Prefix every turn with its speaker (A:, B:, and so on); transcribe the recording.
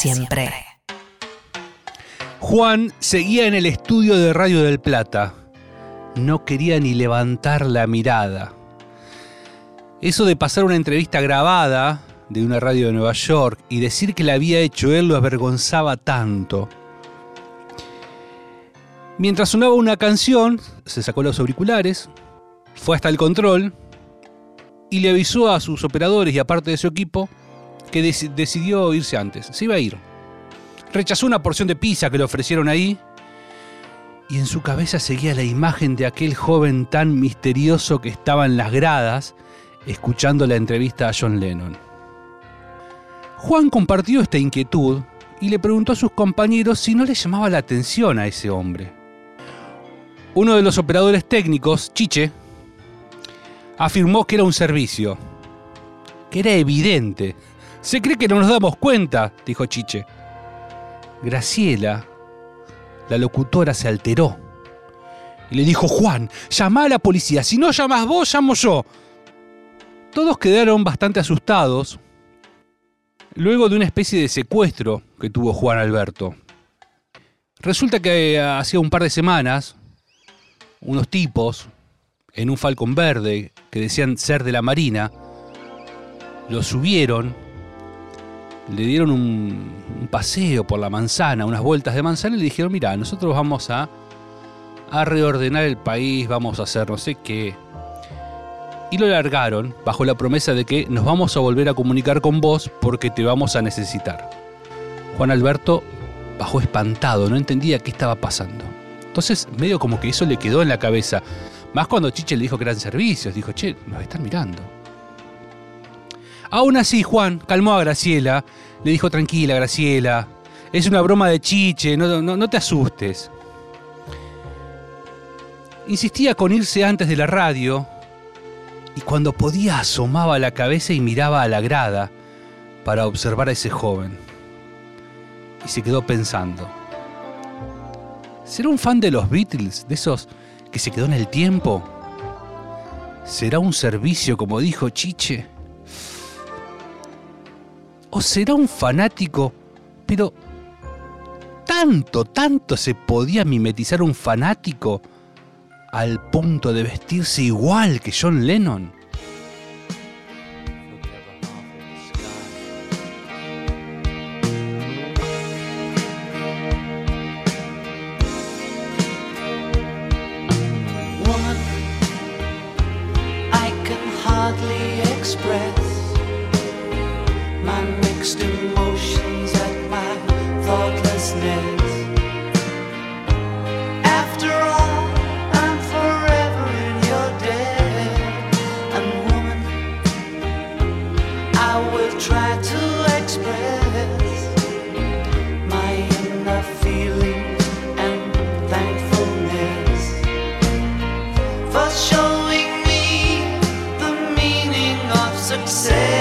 A: Siempre.
B: Juan seguía en el estudio de Radio del Plata. No quería ni levantar la mirada. Eso de pasar una entrevista grabada de una radio de Nueva York y decir que la había hecho él lo avergonzaba tanto. Mientras sonaba una canción, se sacó los auriculares, fue hasta el control y le avisó a sus operadores y a parte de su equipo que deci- decidió irse antes. Se iba a ir. Rechazó una porción de pizza que le ofrecieron ahí y en su cabeza seguía la imagen de aquel joven tan misterioso que estaba en las gradas escuchando la entrevista a John Lennon. Juan compartió esta inquietud y le preguntó a sus compañeros si no le llamaba la atención a ese hombre. Uno de los operadores técnicos, Chiche, afirmó que era un servicio, que era evidente. Se cree que no nos damos cuenta, dijo Chiche. Graciela, la locutora, se alteró y le dijo, Juan, llama a la policía, si no llamas vos, llamo yo. Todos quedaron bastante asustados luego de una especie de secuestro que tuvo Juan Alberto. Resulta que eh, hacía un par de semanas, unos tipos en un falcón verde que decían ser de la Marina, lo subieron, le dieron un, paseo por la manzana, unas vueltas de manzana y le dijeron, mira, nosotros vamos a, a reordenar el país, vamos a hacer no sé qué. Y lo largaron bajo la promesa de que nos vamos a volver a comunicar con vos porque te vamos a necesitar. Juan Alberto bajó espantado, no entendía qué estaba pasando. Entonces, medio como que eso le quedó en la cabeza. Más cuando Chiche le dijo que eran servicios, dijo, che, nos están mirando. Aún así, Juan calmó a Graciela, le dijo, tranquila, Graciela, es una broma de Chiche, no, no, no te asustes. Insistía con irse antes de la radio y cuando podía asomaba la cabeza y miraba a la grada para observar a ese joven. Y se quedó pensando. ¿Será un fan de los Beatles, de esos que se quedó en el tiempo? ¿Será un servicio, como dijo Chiche? ¿O será un fanático? Pero tanto, tanto se podía mimetizar un fanático al punto de vestirse igual que John Lennon.
C: Express mixed emotions at my thoughtlessness. After all, I'm forever in your debt. And woman, I will try to
B: express my inner and thankfulness for showing me the meaning of success.